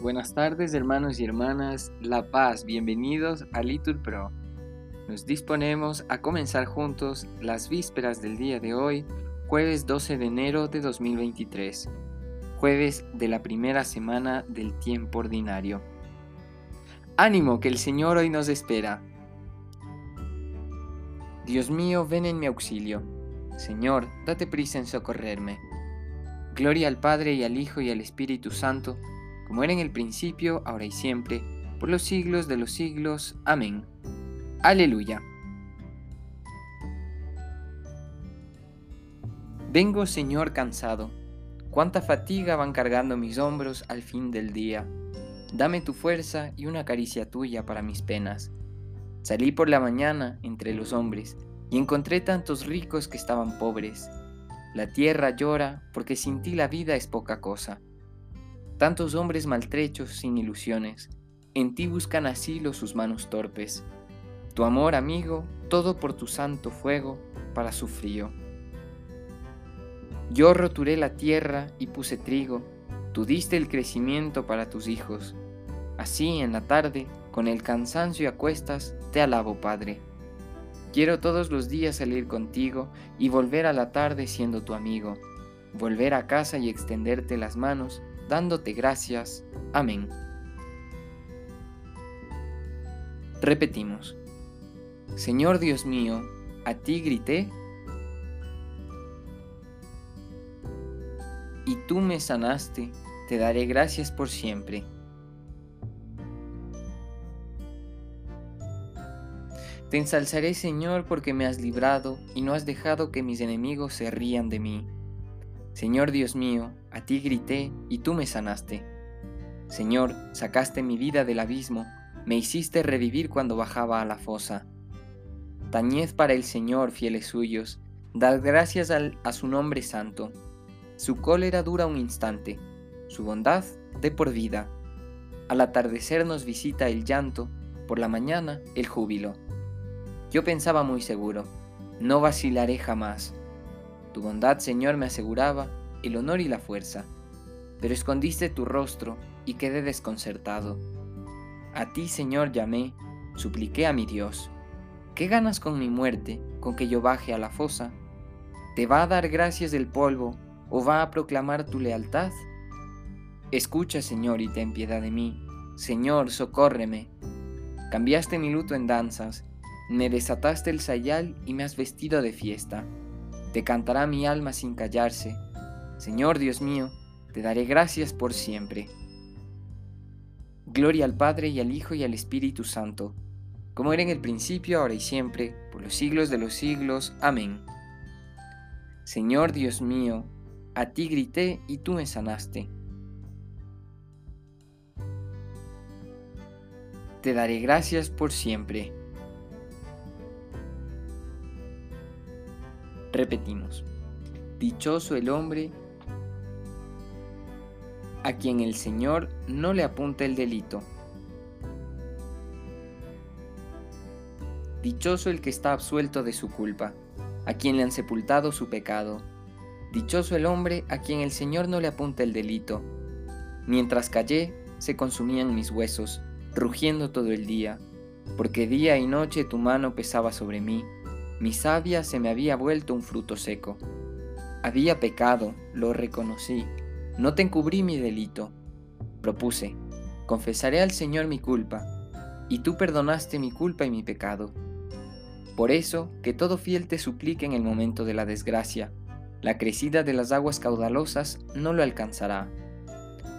Buenas tardes hermanos y hermanas, La Paz, bienvenidos a Litur Pro. Nos disponemos a comenzar juntos las vísperas del día de hoy, jueves 12 de enero de 2023, jueves de la primera semana del tiempo ordinario. Ánimo que el Señor hoy nos espera. Dios mío, ven en mi auxilio. Señor, date prisa en socorrerme. Gloria al Padre y al Hijo y al Espíritu Santo, como era en el principio, ahora y siempre, por los siglos de los siglos. Amén. Aleluya. Vengo, Señor, cansado. Cuánta fatiga van cargando mis hombros al fin del día. Dame tu fuerza y una caricia tuya para mis penas. Salí por la mañana entre los hombres y encontré tantos ricos que estaban pobres. La tierra llora porque sin ti la vida es poca cosa. Tantos hombres maltrechos sin ilusiones, en ti buscan asilo sus manos torpes. Tu amor, amigo, todo por tu santo fuego para su frío. Yo roturé la tierra y puse trigo, tú diste el crecimiento para tus hijos. Así en la tarde, con el cansancio y acuestas, te alabo, Padre. Quiero todos los días salir contigo y volver a la tarde siendo tu amigo, volver a casa y extenderte las manos dándote gracias. Amén. Repetimos. Señor Dios mío, a ti grité y tú me sanaste, te daré gracias por siempre. Te ensalzaré, Señor, porque me has librado y no has dejado que mis enemigos se rían de mí. Señor Dios mío, a ti grité y tú me sanaste. Señor, sacaste mi vida del abismo, me hiciste revivir cuando bajaba a la fosa. Tañed para el Señor, fieles suyos, dad gracias a su nombre santo. Su cólera dura un instante, su bondad de por vida. Al atardecer nos visita el llanto, por la mañana el júbilo. Yo pensaba muy seguro, no vacilaré jamás tu bondad, Señor, me aseguraba el honor y la fuerza, pero escondiste tu rostro y quedé desconcertado. A ti, Señor, llamé, supliqué a mi Dios. ¿Qué ganas con mi muerte, con que yo baje a la fosa? ¿Te va a dar gracias del polvo o va a proclamar tu lealtad? Escucha, Señor, y ten piedad de mí. Señor, socórreme. Cambiaste mi luto en danzas, me desataste el sayal y me has vestido de fiesta. Te cantará mi alma sin callarse. Señor Dios mío, te daré gracias por siempre. Gloria al Padre y al Hijo y al Espíritu Santo, como era en el principio, ahora y siempre, por los siglos de los siglos. Amén. Señor Dios mío, a ti grité y tú me sanaste. Te daré gracias por siempre. Repetimos, dichoso el hombre a quien el Señor no le apunta el delito. Dichoso el que está absuelto de su culpa, a quien le han sepultado su pecado. Dichoso el hombre a quien el Señor no le apunta el delito. Mientras callé, se consumían mis huesos, rugiendo todo el día, porque día y noche tu mano pesaba sobre mí mi savia se me había vuelto un fruto seco. Había pecado, lo reconocí, no te encubrí mi delito. Propuse, confesaré al Señor mi culpa, y tú perdonaste mi culpa y mi pecado. Por eso, que todo fiel te suplique en el momento de la desgracia, la crecida de las aguas caudalosas no lo alcanzará.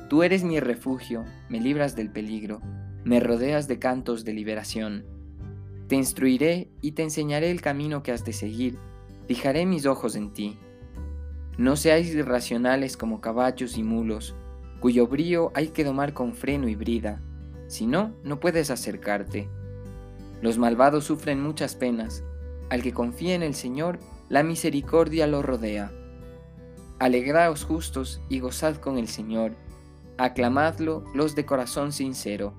Tú eres mi refugio, me libras del peligro, me rodeas de cantos de liberación te instruiré y te enseñaré el camino que has de seguir, fijaré mis ojos en ti. No seáis irracionales como caballos y mulos, cuyo brío hay que domar con freno y brida, si no, no puedes acercarte. Los malvados sufren muchas penas, al que confía en el Señor, la misericordia lo rodea. Alegraos justos y gozad con el Señor, aclamadlo los de corazón sincero.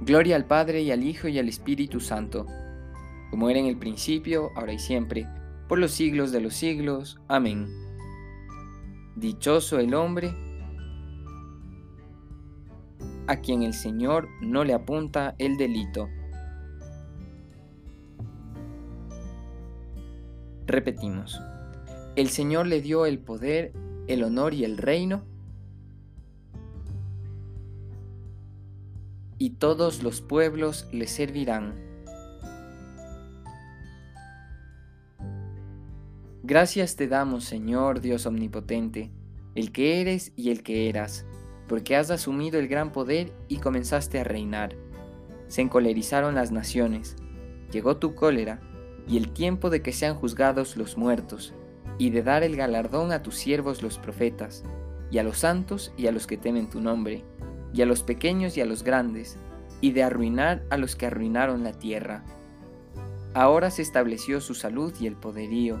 Gloria al Padre y al Hijo y al Espíritu Santo, como era en el principio, ahora y siempre, por los siglos de los siglos. Amén. Dichoso el hombre a quien el Señor no le apunta el delito. Repetimos, el Señor le dio el poder, el honor y el reino, y todos los pueblos le servirán. Gracias te damos, Señor Dios Omnipotente, el que eres y el que eras, porque has asumido el gran poder y comenzaste a reinar. Se encolerizaron las naciones, llegó tu cólera, y el tiempo de que sean juzgados los muertos, y de dar el galardón a tus siervos los profetas, y a los santos y a los que temen tu nombre, y a los pequeños y a los grandes, y de arruinar a los que arruinaron la tierra. Ahora se estableció su salud y el poderío,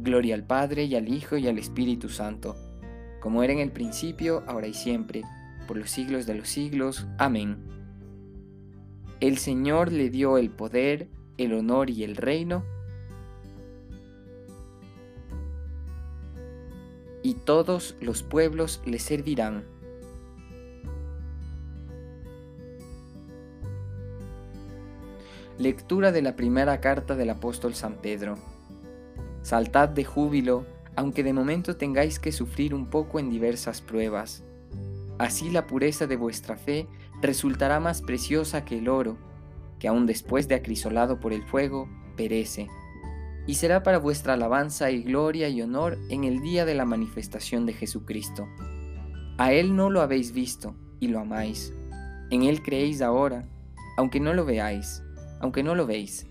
Gloria al Padre y al Hijo y al Espíritu Santo, como era en el principio, ahora y siempre, por los siglos de los siglos. Amén. El Señor le dio el poder, el honor y el reino, y todos los pueblos le servirán. Lectura de la primera carta del apóstol San Pedro. Saltad de júbilo, aunque de momento tengáis que sufrir un poco en diversas pruebas. Así la pureza de vuestra fe resultará más preciosa que el oro, que aun después de acrisolado por el fuego, perece, y será para vuestra alabanza y gloria y honor en el día de la manifestación de Jesucristo. A Él no lo habéis visto y lo amáis. En Él creéis ahora, aunque no lo veáis aunque no lo veis,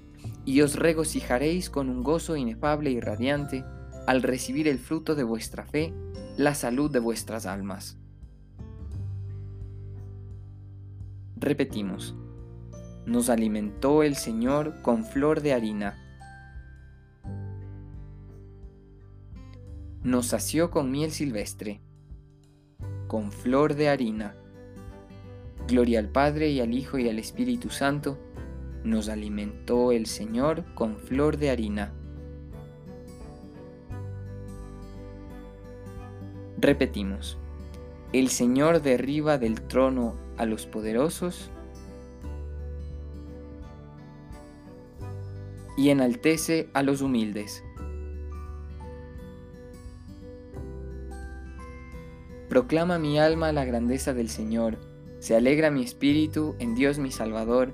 y os regocijaréis con un gozo inefable y radiante al recibir el fruto de vuestra fe, la salud de vuestras almas. Repetimos, nos alimentó el Señor con flor de harina, nos sació con miel silvestre, con flor de harina. Gloria al Padre y al Hijo y al Espíritu Santo, nos alimentó el Señor con flor de harina. Repetimos, el Señor derriba del trono a los poderosos y enaltece a los humildes. Proclama mi alma la grandeza del Señor, se alegra mi espíritu en Dios mi Salvador,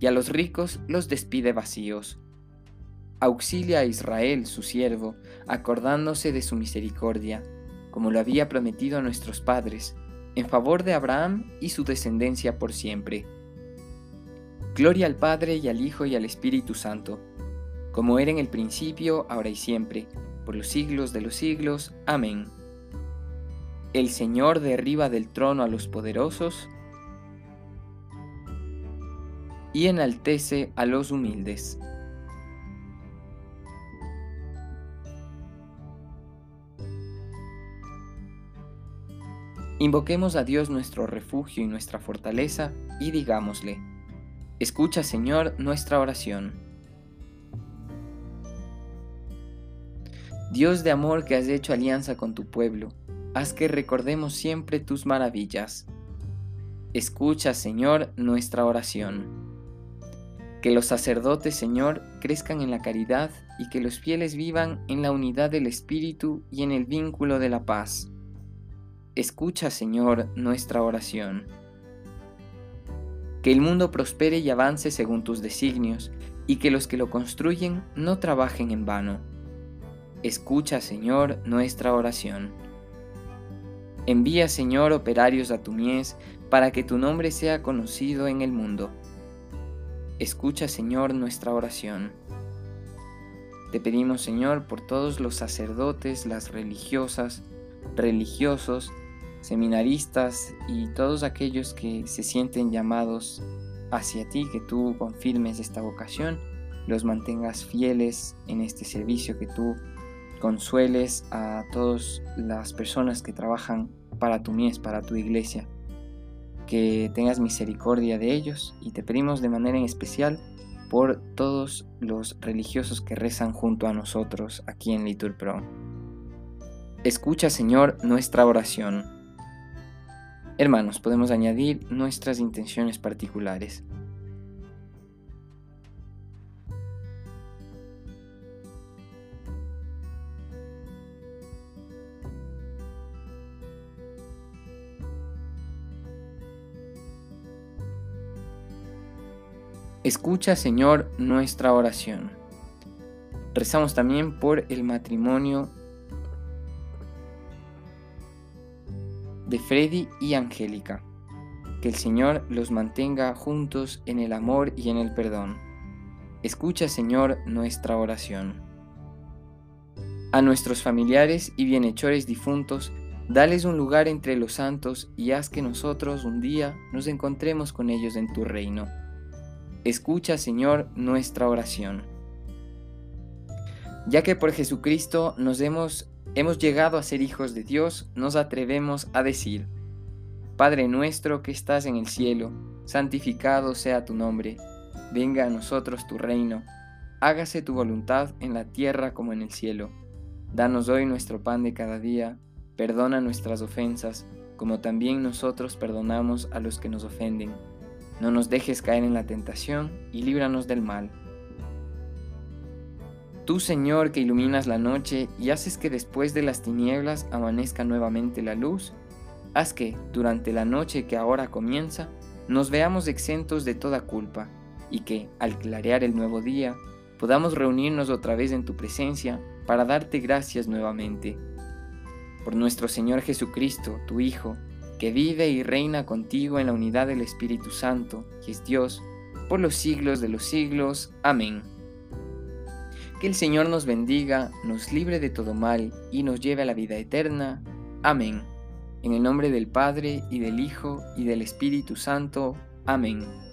y a los ricos los despide vacíos. Auxilia a Israel, su siervo, acordándose de su misericordia, como lo había prometido a nuestros padres, en favor de Abraham y su descendencia por siempre. Gloria al Padre y al Hijo y al Espíritu Santo, como era en el principio, ahora y siempre, por los siglos de los siglos. Amén. El Señor derriba del trono a los poderosos, y enaltece a los humildes. Invoquemos a Dios nuestro refugio y nuestra fortaleza y digámosle, escucha Señor nuestra oración. Dios de amor que has hecho alianza con tu pueblo, haz que recordemos siempre tus maravillas. Escucha Señor nuestra oración. Que los sacerdotes, Señor, crezcan en la caridad y que los fieles vivan en la unidad del Espíritu y en el vínculo de la paz. Escucha, Señor, nuestra oración. que el mundo prospere y avance según tus designios, y que los que lo construyen no trabajen en vano. Escucha, Señor, nuestra oración. Envía, Señor, operarios a tu mies, para que tu nombre sea conocido en el mundo. Escucha, Señor, nuestra oración. Te pedimos, Señor, por todos los sacerdotes, las religiosas, religiosos, seminaristas y todos aquellos que se sienten llamados hacia ti, que tú confirmes esta vocación, los mantengas fieles en este servicio, que tú consueles a todas las personas que trabajan para tu mies, para tu iglesia, que tengas misericordia de ellos y te pedimos de manera en especial por todos los religiosos que rezan junto a nosotros aquí en Litur Pro. Escucha, Señor, nuestra oración Hermanos, podemos añadir nuestras intenciones particulares. Escucha, Señor, nuestra oración. Rezamos también por el matrimonio de Freddy y Angélica. Que el Señor los mantenga juntos en el amor y en el perdón. Escucha, Señor, nuestra oración. A nuestros familiares y bienhechores difuntos, dales un lugar entre los santos y haz que nosotros un día nos encontremos con ellos en tu reino. Escucha, Señor, nuestra oración. Ya que por Jesucristo nos hemos hemos llegado a ser hijos de Dios, nos atrevemos a decir, Padre nuestro que estás en el cielo, santificado sea tu nombre, venga a nosotros tu reino, hágase tu voluntad en la tierra como en el cielo. Danos hoy nuestro pan de cada día, perdona nuestras ofensas, como también nosotros perdonamos a los que nos ofenden. No nos dejes caer en la tentación y líbranos del mal Tú, Señor, que iluminas la noche y haces que después de las tinieblas amanezca nuevamente la luz, haz que, durante la noche que ahora comienza, nos veamos exentos de toda culpa y que, al clarear el nuevo día, podamos reunirnos otra vez en tu presencia para darte gracias nuevamente. Por nuestro Señor Jesucristo, tu Hijo, que vive y reina contigo en la unidad del Espíritu Santo, que es Dios, por los siglos de los siglos. Amén. Que el Señor nos bendiga, nos libre de todo mal y nos lleve a la vida eterna. Amén. En el nombre del Padre, y del Hijo, y del Espíritu Santo. Amén.